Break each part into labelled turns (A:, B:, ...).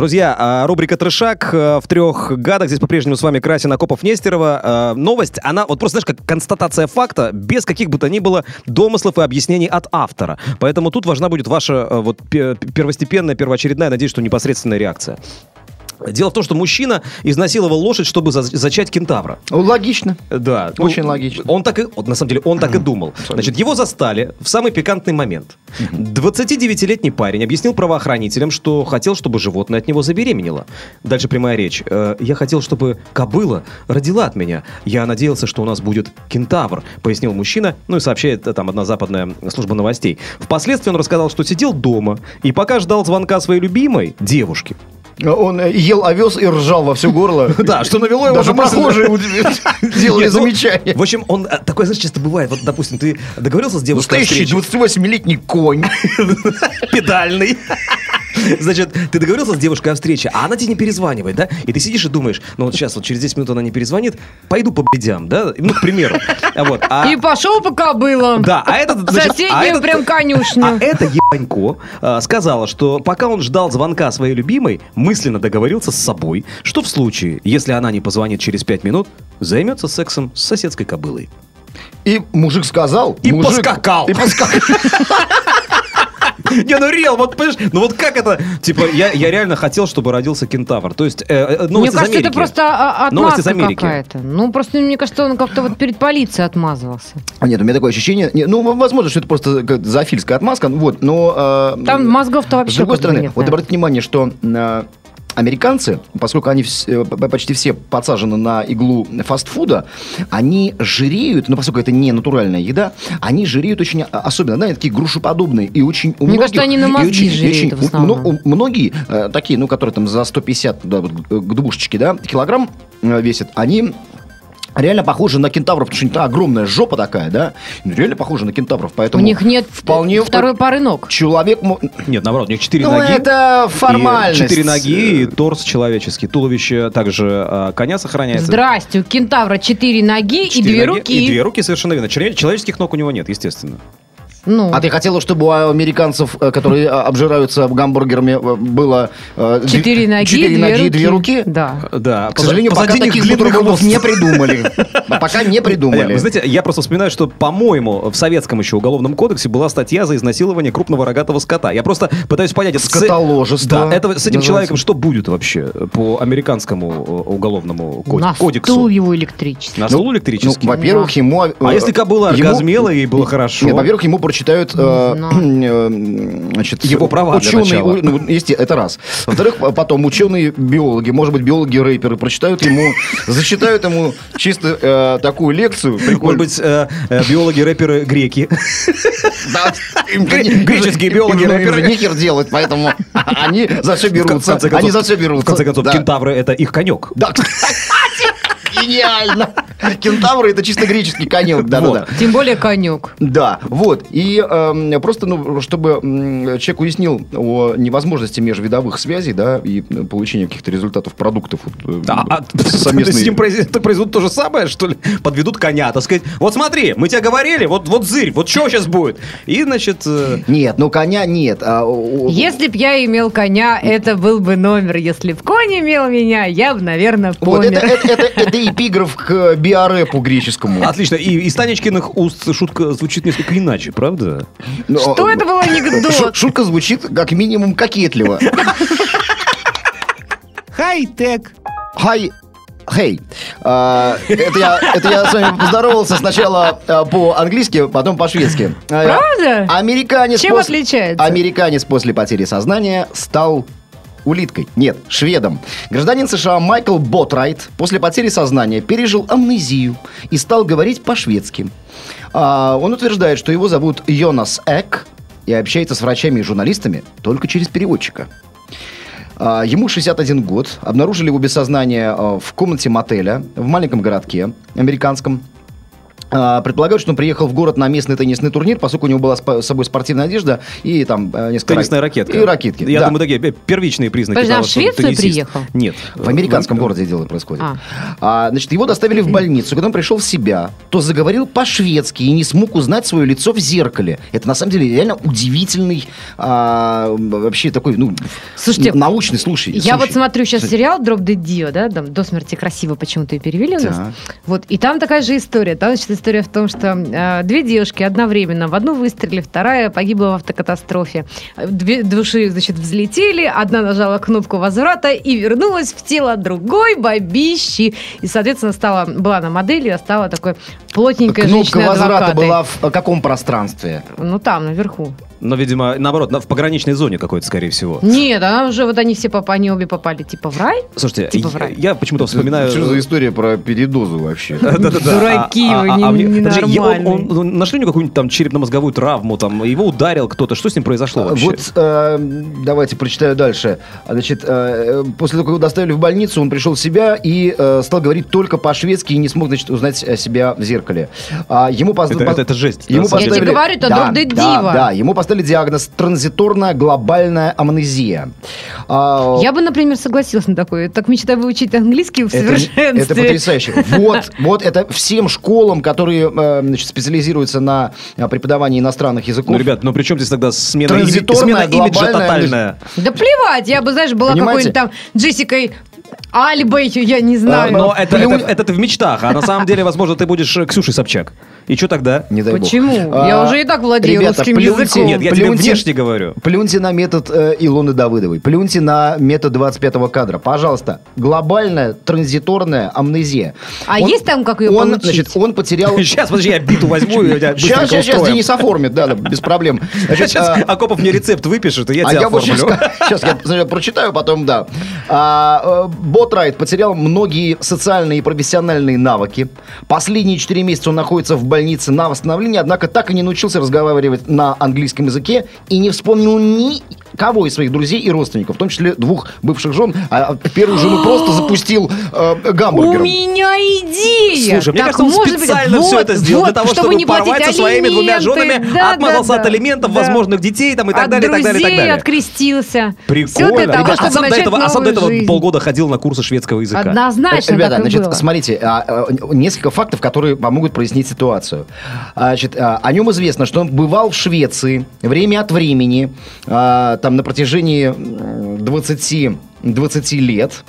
A: Друзья, а, рубрика «Трешак» э, в трех гадах. Здесь по-прежнему с вами Красин Акопов Нестерова. Э, Новость, она вот просто, знаешь, как констатация факта, без каких бы то ни было домыслов и объяснений от автора. Поэтому тут важна будет ваша э, вот пе- первостепенная, первоочередная, надеюсь, что непосредственная реакция. Дело в том, что мужчина изнасиловал лошадь, чтобы за- зачать кентавра.
B: Логично.
A: Да.
B: Очень
A: Ну,
B: логично.
A: Он так и, вот, на самом деле, он так и думал. Значит, его застали в самый пикантный момент. 29-летний парень объяснил правоохранителям, что хотел, чтобы животное от него забеременело. Дальше прямая речь. «Э, Я хотел, чтобы кобыла родила от меня. Я надеялся, что у нас будет кентавр, пояснил мужчина, ну и сообщает э, там одна западная служба новостей. Впоследствии он рассказал, что сидел дома и пока ждал звонка своей любимой девушки,
B: Он э, ел овес и ржал во все горло.
A: Да, что навело его
B: Даже прохожие делали
A: ну,
B: замечания.
A: В общем, он а, такое, знаешь, часто бывает. Вот, допустим, ты договорился с девушкой
B: Настоящий
A: встрече.
B: 28-летний конь.
A: педальный. Значит, ты договорился с девушкой о встрече, а она тебе не перезванивает, да? И ты сидишь и думаешь, ну вот сейчас, вот через 10 минут она не перезвонит, пойду по бедям, да? Ну, к примеру. А Вот. А-
C: И пошел по кобылам.
A: Да, а этот, значит,
C: соседнюю
A: а этот-
C: прям конюшню.
A: А это ебанько а, сказала, что пока он ждал звонка своей любимой, мысленно договорился с собой, что в случае, если она не позвонит через 5 минут, займется сексом с соседской кобылой.
B: И мужик сказал.
A: И
B: мужик-
A: поскакал.
B: И поскакал.
A: Не, ну реал, вот понимаешь, ну вот как это, типа, я, я реально хотел, чтобы родился кентавр. То есть, э, э,
C: Мне
A: новости из
C: кажется, это просто
A: Новости из
C: отмазка
A: Америки.
C: какая-то. Ну, просто мне кажется, он как-то вот перед полицией отмазывался.
B: А Нет, у меня такое ощущение. не, Ну, возможно, что это просто как зоофильская отмазка. ну Вот, но... э,
C: Там мозгов-то вообще
B: С другой стороны,
C: нет,
B: вот обратите внимание, что э, американцы, поскольку они вс- э, почти все подсажены на иглу фастфуда, они жиреют, ну, поскольку это не натуральная еда, они жиреют очень а- особенно, да, они такие грушеподобные и очень у
C: Мне
B: многих-
C: кажется, они на мозги
B: очень-
C: жиреют
B: очень-
C: в основном.
B: у- у- Многие э, такие, ну, которые там за 150 да, вот, к к двушечке, да, килограмм э, весят, они реально похожи на кентавров, потому что у них огромная жопа такая, да, Ну, реально похожи на кентавров,
C: У
B: поэтому...
C: них нет
B: вполне
C: второй пары ног.
B: Человек...
A: Нет, наоборот, у них четыре
B: Ну,
A: ноги.
B: это
A: и
B: формальность.
A: Четыре ноги и торс человеческий. Туловище также а, коня сохраняется.
C: Здрасте, у кентавра четыре ноги и
A: Четыре
C: две
A: ноги-
C: руки.
A: И две руки, совершенно верно. Человеческих ног у него нет, естественно.
C: Ну,
B: А ты хотела, чтобы у американцев, э, которые э, обжираются гамбургерами, э, было
C: четыре ноги,
B: четыре
C: две
B: ноги и
C: руки.
B: две руки?
C: Да.
A: Да,
B: К сожалению, пока
A: позади них
B: таких бутербродов не придумали. Пока не придумали.
A: Вы знаете, я просто вспоминаю, что, по-моему, в советском еще уголовном кодексе была статья за изнасилование крупного рогатого скота. Я просто пытаюсь понять... это с-
B: Скотоложество
A: Да, это с этим человеком что будет вообще по американскому уголовному кодексу?
C: стул его электрический.
A: На
B: Ну, Ну,
A: электрический?
B: во-первых, ему...
A: А если кобыла оргазмела, ей было хорошо?
B: Нет, во-первых, ему прочитают э,
C: знаю.
B: э, значит,
A: Его права
B: ученые, у- ну, есте- это раз. Во-вторых, потом ученые биологи, может быть, биологи-рэперы прочитают ему, зачитают ему чисто э, такую лекцию.
A: Может быть, э, э, биологи-рэперы греки?
B: Да,
A: греческие биологи, рэперы.
B: нехер делать, поэтому они за все
A: В
B: берутся. Они за все
A: В
B: берутся.
A: конце концов, кентавры — это их конек.
B: Да, кстати, гениально. Кентавры это чисто греческий конек, да, да, да.
C: Тем более конек.
B: Да, вот. И эм, просто, ну, чтобы человек уяснил о невозможности межвидовых связей, да, и э, получения каких-то результатов продуктов вот, э,
A: А, а с ним произ- это произведут то же самое, что ли? Подведут коня, так сказать. Вот смотри, мы тебе говорили, вот, вот зырь, вот что сейчас будет? И, значит, э,
B: Нет, ну коня нет. а, о- о-
C: Если б я имел коня, это был бы номер. Если б конь имел меня, я бы, наверное,
B: Вот
C: помер.
B: это, это, это, это эпиграф к биорэпу греческому.
A: отлично. И из Танечкиных уст шутка звучит несколько иначе, правда?
B: Но-
C: Что это был
B: Шу-
C: анекдот?
B: Шутка звучит как минимум кокетливо.
D: Хай-тек.
B: Хай, Хей, А, это, я, это я с вами поздоровался сначала а, по-английски, потом по-шведски. А,
C: Правда?
B: Американец
C: Чем
B: после-
C: отличается?
B: Американец после потери сознания стал улиткой. Нет, шведом. Гражданин США Майкл Ботрайт после потери сознания пережил амнезию и стал говорить по-шведски. А, он утверждает, что его зовут Йонас Эк и общается с врачами и журналистами только через переводчика. А, Ему 61 год. Обнаружили его без сознания а, в комнате мотеля в маленьком городке американском. А, Предполагают, что он приехал в город на местный теннисный турнир, поскольку у него была с собой спортивная одежда и там э, несколько...
A: Теннисная
B: рак-
A: ракетка.
B: И ракетки.
A: Я
B: да.
A: думаю, такие э, первичные признаки
C: Подожди, а
A: того,
C: в
A: что он
C: Швецию
A: теннисист.
C: приехал?
A: Нет.
B: В американском городе дело происходит.
C: А.
B: А, значит, его доставили в больницу. Когда он пришел в себя, то заговорил по-шведски и не смог узнать свое лицо в зеркале. Это на самом деле реально удивительный а, вообще такой, ну,
C: Слушайте,
B: научный случай.
C: Я вот
B: случай.
C: смотрю сейчас сериал Дроп Dead Dio, да, там до смерти красиво почему-то и перевели у нас.
B: Да.
C: Вот, и там такая же история. Там, значит, история в том, что э, две девушки одновременно, в одну выстрелили, вторая погибла в автокатастрофе. Две души, значит, взлетели, одна нажала кнопку возврата и вернулась в тело другой бабищи. И, соответственно, стала, была она моделью, а стала такой плотненькой
B: Кнопка
C: женщиной
B: возврата была в э, каком пространстве?
C: Ну, там, наверху.
A: Но, видимо, наоборот, на- в пограничной зоне какой-то, скорее всего.
C: Нет, она уже, вот они все попали, они обе попали, типа, в рай.
A: Слушайте,
C: Типа в
A: я,
C: рай.
A: я почему-то вспоминаю...
B: Что за история про передозу вообще?
C: Дураки вы, ненормальные.
A: Нашли у него какую-нибудь там черепно-мозговую травму, там, его ударил кто-то. Что с ним произошло вообще?
B: Вот э, давайте прочитаю дальше. Значит, э, после того, как его доставили в больницу, он пришел в себя и стал говорить только по-шведски и не смог, значит, узнать себя в зеркале. А, ему поз-
A: Это- это- это жесть,
B: Ему
C: деле. Я тебе говорю, это
B: да,
C: друг да дива.
B: да, ему поставили диагноз транзиторная глобальная амнезия. А,
C: Я бы, например, согласилась на такое. Так мечтаю выучить английский в
B: это,
C: совершенстве.
B: это потрясающе. Вот, вот это всем школам, которые э, значит, специализируются на э, преподавании иностранных языков.
A: Ну, ребят, ну при чем здесь тогда смена,
B: Транзиторная,
A: смена имиджа
B: глобальная,
A: тотальная?
C: Да плевать, я бы, знаешь, была какой-нибудь там Джессикой Альбой, я не знаю.
A: Но это,
B: Плю-
A: это, это ты в мечтах, а на самом деле, возможно, ты будешь Ксюшей Собчак. И что тогда?
B: Не дай бог.
C: Почему? Я
B: А,
C: уже и так владею
B: ребята,
C: русским
B: плюньте-
C: языком.
A: Нет, я тебе
B: Плюньте-
A: внешне говорю.
B: Плюньте на метод э, Илоны Давыдовой. Плюньте на метод 25-го кадра. Пожалуйста. Глобальная транзиторная амнезия.
C: А есть там, как ее
B: он,
C: получить?
B: Значит, он потерял...
A: Сейчас, подожди, я биту возьму и
B: Сейчас, сейчас, сейчас. Денис оформит, да, без проблем.
A: Сейчас
B: а,
A: Акопов мне рецепт выпишет, и я
B: а
A: тебя оформлю.
B: сейчас я прочитаю, потом да. А, э, Ботрайт потерял многие социальные и профессиональные навыки. Последние четыре месяца он находится в больнице на восстановлении, однако так и не научился разговаривать на английском языке и не вспомнил ни кого из своих друзей и родственников, в том числе двух бывших жен. А первую жену просто запустил э,
C: У
B: гамбургером.
C: меня идея!
A: Слушай, мне
C: Так,
A: кажется, он
C: может быть,
A: специально все
C: вот,
A: это сделал для
C: вот,
A: того, чтобы,
C: не платить
A: порвать со своими двумя женами,
C: Да,
A: отмазался
C: да,
A: от
C: да.
A: алиментов,
C: Да.
A: возможных детей там, и так
C: От
A: далее, и так далее, и так далее.
C: открестился. Все
A: Прикольно.
C: для того,
A: а
C: чтобы
A: сам до этого, а сам до этого
C: жизнь.
A: полгода ходил на курсы шведского языка.
C: Однозначно
B: Ребята, значит,
C: было.
B: смотрите, а, а, несколько фактов, которые помогут прояснить ситуацию. А, Значит, а, о нем известно, что он бывал в Швеции время от времени, а, там на протяжении м, 20, 20 лет.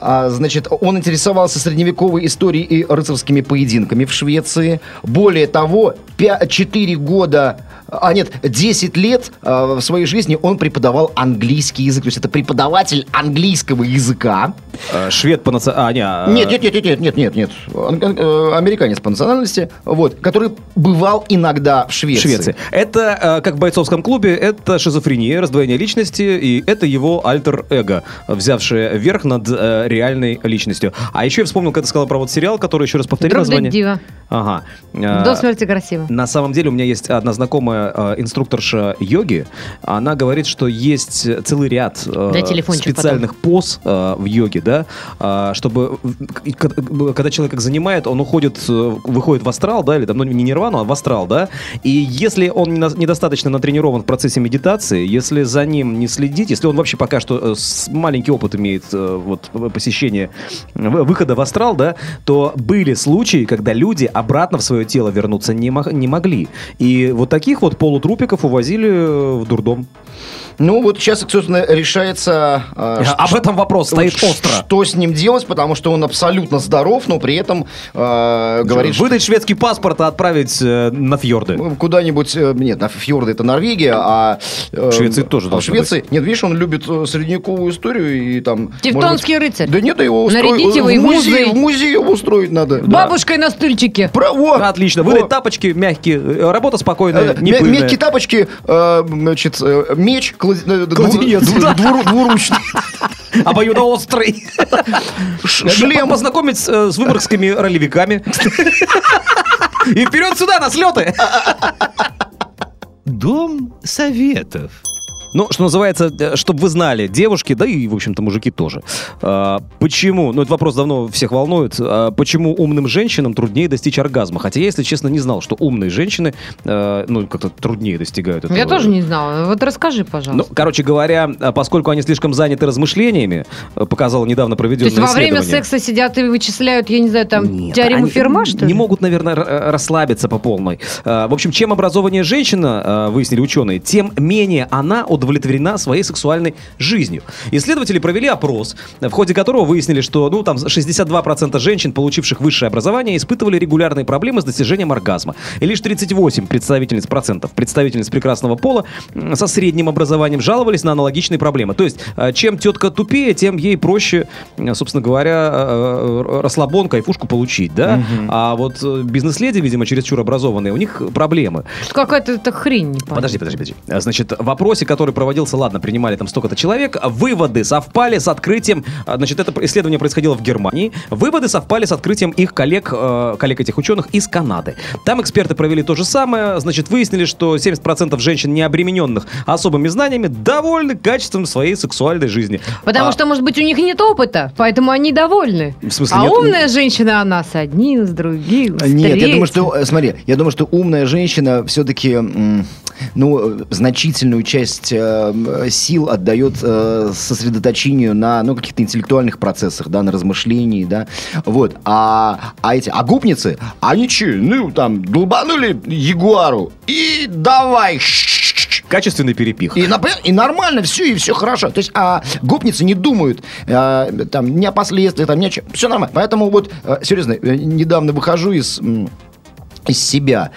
B: А, значит, он интересовался средневековой историей и рыцарскими поединками в Швеции. Более того, 4 года, а нет, 10 лет а, в своей жизни он преподавал английский язык. То есть это преподаватель английского языка.
A: Э, Швед по наци... А, не, а,
B: Нет, нет, нет, нет, нет, нет, нет, э, Американец по национальности, вот, который бывал иногда в
A: в
B: Швеции.
A: Швеции. Это, э, как в бойцовском клубе, это шизофрения, раздвоение личности, и это его альтер-эго, взявшее верх над э, реальной личностью. А еще я вспомнил, когда ты сказал про вот сериал, который, еще раз повтори
C: Друг
A: название.
C: Дива.
A: Ага. Э,
C: До смерти красиво.
A: На самом деле у меня есть одна знакомая э, инструкторша йоги. Она говорит, что есть целый ряд э, специальных поз э, в йоге, да, э, чтобы когда человек их занимает, он уходит, э, выходит в астрал, да, или там, ну, не нирвану, а в астрал, да, и если он недостаточно натренирован в процессе медитации, если за ним не следить, если он вообще пока что э, маленький опыт имеет э, вот посещения выхода в астрал, да, то были случаи, когда люди обратно в свое тело вернуться не, мог- не могли. И вот таких вот полутрупиков увозили в дурдом.
B: Ну, вот сейчас, собственно, решается... э, ш-
A: Об этом вопрос стоит
B: ш-
A: остро.
B: Что с ним делать, потому что он абсолютно здоров, но при этом э, говорит, что
A: Выдать шведский паспорт, а отправить э, на фьорды.
B: куда-нибудь... э, Нет, на фьорды это Норвегия, а... э,
A: Швеции тоже
B: а Швеции... Нет, видишь, он любит э, средневековую историю и там...
C: Тевтонский
B: быть-
C: рыцарь.
B: Да нет, его устроить...
C: Его
B: в
C: и
B: музей,
C: музей.
B: в музей его устроить надо.
C: Бабушкой на стульчике.
B: Право!
A: Отлично. Выдать тапочки мягкие, э, работа спокойная,
B: Э,
A: не.
B: Мягкие тапочки, э, значит, э, меч, клади- э, двуру- двуручный,
A: Обоюдоострый.
B: ш-
A: Шлем. Познакомить с, э, с выборгскими ролевиками. И вперед сюда, на слеты.
D: Дом советов.
A: Ну, что называется, чтобы вы знали, девушки, да и, в общем-то, мужики тоже. А, почему, ну, этот вопрос давно всех волнует, а, почему умным женщинам труднее достичь оргазма? Хотя я, если честно, не знал, что умные женщины, а, ну, как-то труднее достигают этого.
C: Я тоже не знала. Вот расскажи,
A: Ну,
C: пожалуйста.
A: короче говоря, а, поскольку они слишком заняты размышлениями, а, показало недавно
C: То
A: проведенное
C: есть во время секса сидят и вычисляют, я не знаю, там,
A: Нет,
C: теорему Ферма, что ли?
A: Не могут, наверное, расслабиться по полной. А, В общем, чем образованнее женщина, а, выяснили ученые, тем менее она удовлетворена своей сексуальной жизнью. Исследователи провели опрос, в ходе которого выяснили, что ну, там 62% женщин, получивших высшее образование, испытывали регулярные проблемы с достижением оргазма. И лишь 38 представительниц процентов представительниц прекрасного пола со средним образованием жаловались на аналогичные проблемы. То есть, а, чем тетка тупее, тем ей проще, собственно говоря, э, э, расслабон, кайфушку получить, да? А вот э, бизнес-леди, видимо, чересчур образованные, у них проблемы.
C: Что какая-то это хрень. непонятная.
A: Подожди, подожди, подожди. Значит, в вопросе, который проводился, ладно, принимали там столько-то человек, выводы совпали с открытием, а, значит, это исследование происходило в Германии, выводы совпали с открытием их коллег, э, коллег этих ученых из Канады. Там эксперты провели то же самое, значит, выяснили, что 70% женщин, не обремененных особыми знаниями, довольны качеством своей сексуальной жизни.
C: Потому
A: А,
C: что, может быть, у них нет опыта, поэтому они довольны.
A: В смысле,
C: а
A: нет?
C: умная женщина, она с одним, с другим, с
B: Нет, я думаю,
C: третьим.
B: что, э, смотри, я думаю, что умная женщина все-таки, ну, э, значительную часть э, сил отдает э, сосредоточению на, ну, каких-то интеллектуальных процессах, да, на размышлении, да, вот. А, а эти, а гопницы, они че, ну, там, долбанули ягуару и давай,
A: Качественный перепих.
B: и, и нормально все, и все хорошо. То есть, а гопницы не думают э, там, ни о последствиях, там, ни о чем. Все нормально. Поэтому вот, э, серьезно, недавно выхожу из... из себя.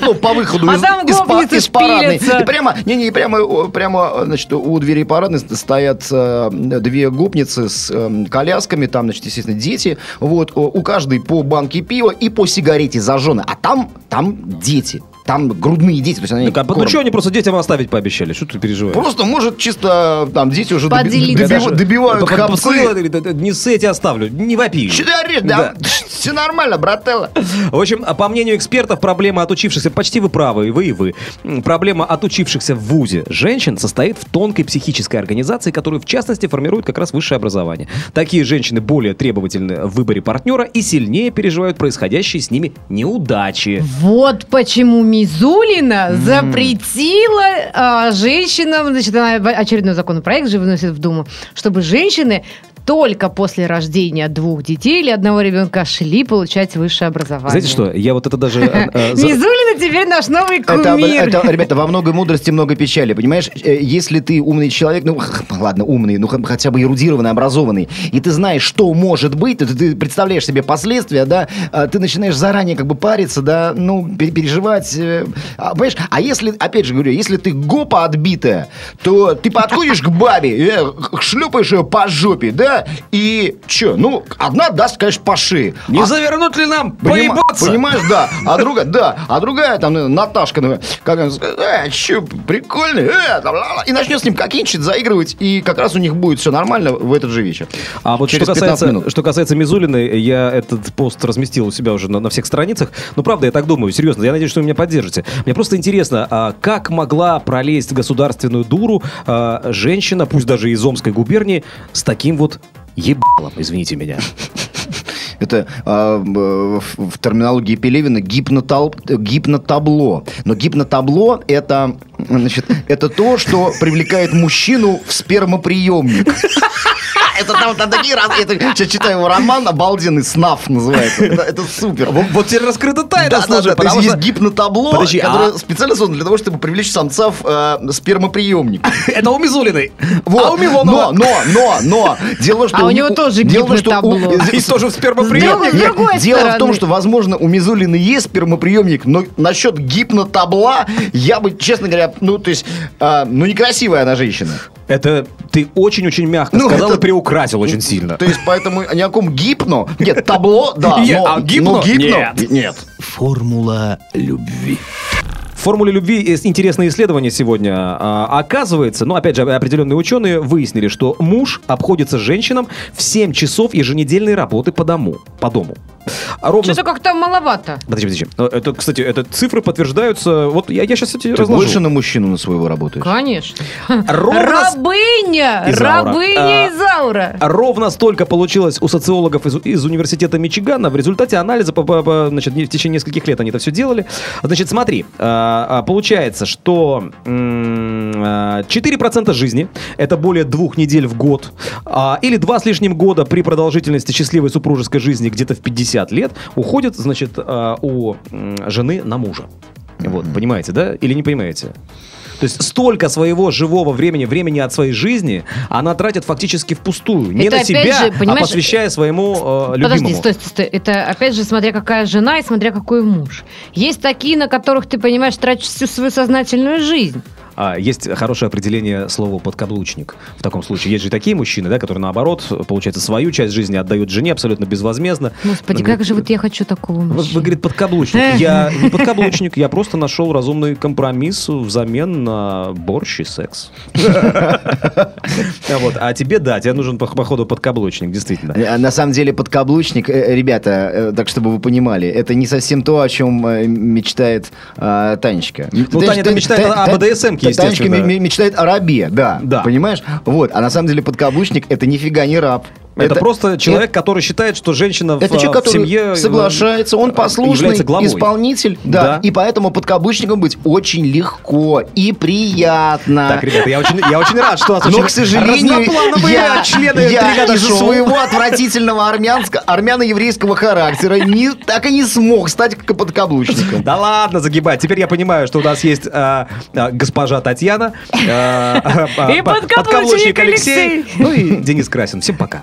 B: Ну, по выходу
C: А
B: из,
C: там
B: из па-
C: гопницы
B: из парадной. И прямо, не, не, прямо, прямо, значит, у двери парадной стоят э, две гопницы с э, колясками, там, значит, естественно, дети. Вот, у каждой по банке пива и по сигарете зажженной. А там, там дети. Там грудные дети. То есть они
A: как бы, ну что они просто детям оставить пообещали? Что ты переживаешь?
B: Просто, может, чисто там дети уже доби-
C: Даже-
B: добивают хапцы.
A: подсылила, говорит, «Это Не с эти оставлю, не вопи.
B: Че ты орешь? Да, все нормально, брателло.
A: В общем, а по мнению экспертов, проблема отучившихся, почти вы правы, и вы, и вы, проблема отучившихся в ВУЗе женщин состоит в тонкой психической организации, которую, в частности, формирует как раз высшее образование. Такие женщины более требовательны в выборе партнера и сильнее переживают происходящие с ними неудачи.
C: Вот почему Мизулина запретила а, женщинам, значит, она очередной законопроект же выносит в Думу, чтобы женщины только после рождения двух детей или одного ребенка шли получать высшее образование.
A: Знаете что, я вот это даже... э, э,
C: Мизулина теперь наш новый кумир.
B: ребята, во много мудрости, много печали, понимаешь? Э, Если ты умный человек, ну, ладно, умный, ну, хотя бы эрудированный, образованный, и ты знаешь, что может быть, ты, представляешь себе последствия, да, а ты начинаешь заранее как бы париться, да, ну, пе- переживать, э, а, понимаешь? А если, опять же говорю, если ты гопа отбитая, то ты подходишь к бабе, э, шлепаешь ее по жопе, да, и что, ну, одна даст, конечно, шее.
A: Не
B: А-
A: завернут ли нам
B: Понима-
A: поебаться?
B: Понимаешь, да. А другая, да. А другая, там, э, Наташка, ну, как она э, че, прикольный, э, там, ла-ла». и начнет с ним кокинчить, заигрывать, и как раз у них будет все нормально в этот же вечер.
A: А вот что
B: Через 15
A: касается, что касается Мизулиной, я этот пост разместил у себя уже на, на всех страницах. Ну, правда, я так думаю, серьезно. Я надеюсь, что вы меня поддержите. Мне просто интересно, а как могла пролезть в государственную дуру а, женщина, пусть даже из Омской губернии, с таким вот ебалом, извините меня.
B: Это а, в, в терминологии Пелевина гипнотал- гипнотабло. Но гипнотабло это, значит, это то, что привлекает мужчину в спермоприемник. Это там, такие раз... Сейчас читаю его роман, обалденный, «Снаф» называется. Это, это супер.
A: Вот, вот теперь раскрыта тайна,
B: Да,
A: слушай,
B: да, то есть
A: потому
B: есть
A: что-
B: гипнотабло,
A: Подожди,
B: которое
A: а-
B: специально создано для того, чтобы привлечь самца в э, спермоприемник.
A: Это у Мизулиной.
B: Вот.
A: А у Милонова?
B: Но, но, но, но, дело в том, что...
C: А у него тоже
B: дело в том, что у-
C: гипнотабло.
A: И тоже в спермоприемник?
B: Дело в том, что, возможно, у Мизулины есть спермоприемник, но насчет гипнотабла я бы, честно говоря, ну, то есть, а, ну, некрасивая она женщина.
A: Это ты очень-очень мягко
B: Ну,
A: сказал
B: это-
A: и приукрасил очень сильно.
B: То есть, поэтому ни о ком гипно... Нет, табло, да,
A: Нет,
B: но...
A: а гипно?
B: но гипно?
A: Нет.
B: Нет.
D: Формула любви.
A: В формуле любви есть интересное исследование сегодня. А, Оказывается, ну, опять же, определенные ученые выяснили, что муж обходится женщинам в 7 часов еженедельной работы по дому. По дому. А ровно...
C: Что-то как-то маловато.
A: Подожди, подожди. Это, кстати, это цифры подтверждаются. Вот я, я сейчас эти разложу.
B: больше на мужчину на своего работаешь?
C: Конечно.
A: Ровно
C: Рабыня!
A: Изаура.
C: Рабыня
A: А,
C: Изаура.
A: Ровно столько получилось у социологов из, из университета Мичигана в результате анализа, по, по- по- значит, в течение нескольких лет они это все делали. Значит, смотри, а, а, получается, что м, а, 4% жизни, это более двух недель в год, а, или два с лишним года при продолжительности счастливой супружеской жизни где-то в 50 лет, уходит, значит, а, у жены на мужа. Вот, понимаете, да? Или не понимаете? То есть столько своего живого времени, времени от своей жизни она тратит фактически впустую. Не
C: Это
A: на себя,
C: же,
A: а посвящая своему э, любимому.
C: Подожди, стой, стой, стой. Это, опять же, смотря какая жена и смотря какой муж. Есть такие, на которых ты, понимаешь, тратишь всю свою сознательную жизнь.
A: А, есть хорошее определение слова подкаблучник. В таком случае есть же такие мужчины, да, которые наоборот, получается, свою часть жизни отдают жене абсолютно безвозмездно.
C: Господи, как же вот я хочу такого
A: Вы,
C: мужчину.
A: вы, говорит, подкаблучник. Я не подкаблучник, я просто нашел разумный компромисс взамен на борщ и секс. А вот, А тебе, да, тебе нужен, по- походу, подкаблучник, действительно.
B: Э, На самом деле подкаблучник, э, ребята, э, так чтобы вы понимали, это не совсем то, о чем мечтает э, Танечка.
A: Ну, Таня-то мечтает о БДСМ-ке,
B: Танечка мечтает о рабе, да,
A: Да.
B: понимаешь? Вот, а на самом деле подкаблучник это нифига не раб.
A: Это, просто человек, который считает, что женщина в,
B: Это человек,
A: в
B: который
A: семье
B: соглашается, он
A: э,
B: послушный исполнитель, да,
A: Да.
B: и поэтому подкаблучником быть очень легко и приятно.
A: Так, ребята, я очень, я очень рад, что у нас
B: Но,
A: очень
B: к сожалению, я,
A: члены
B: я из-за
A: шоу.
B: своего отвратительного армянско, армяно-еврейского характера не, так и не смог стать подкаблучником.
A: Да ладно, загибай. Теперь я понимаю, что у нас есть а, а, госпожа Татьяна, а, а,
C: И
A: по-
C: подкаблучник Алексей.
A: ну и Денис Красин. Всем пока.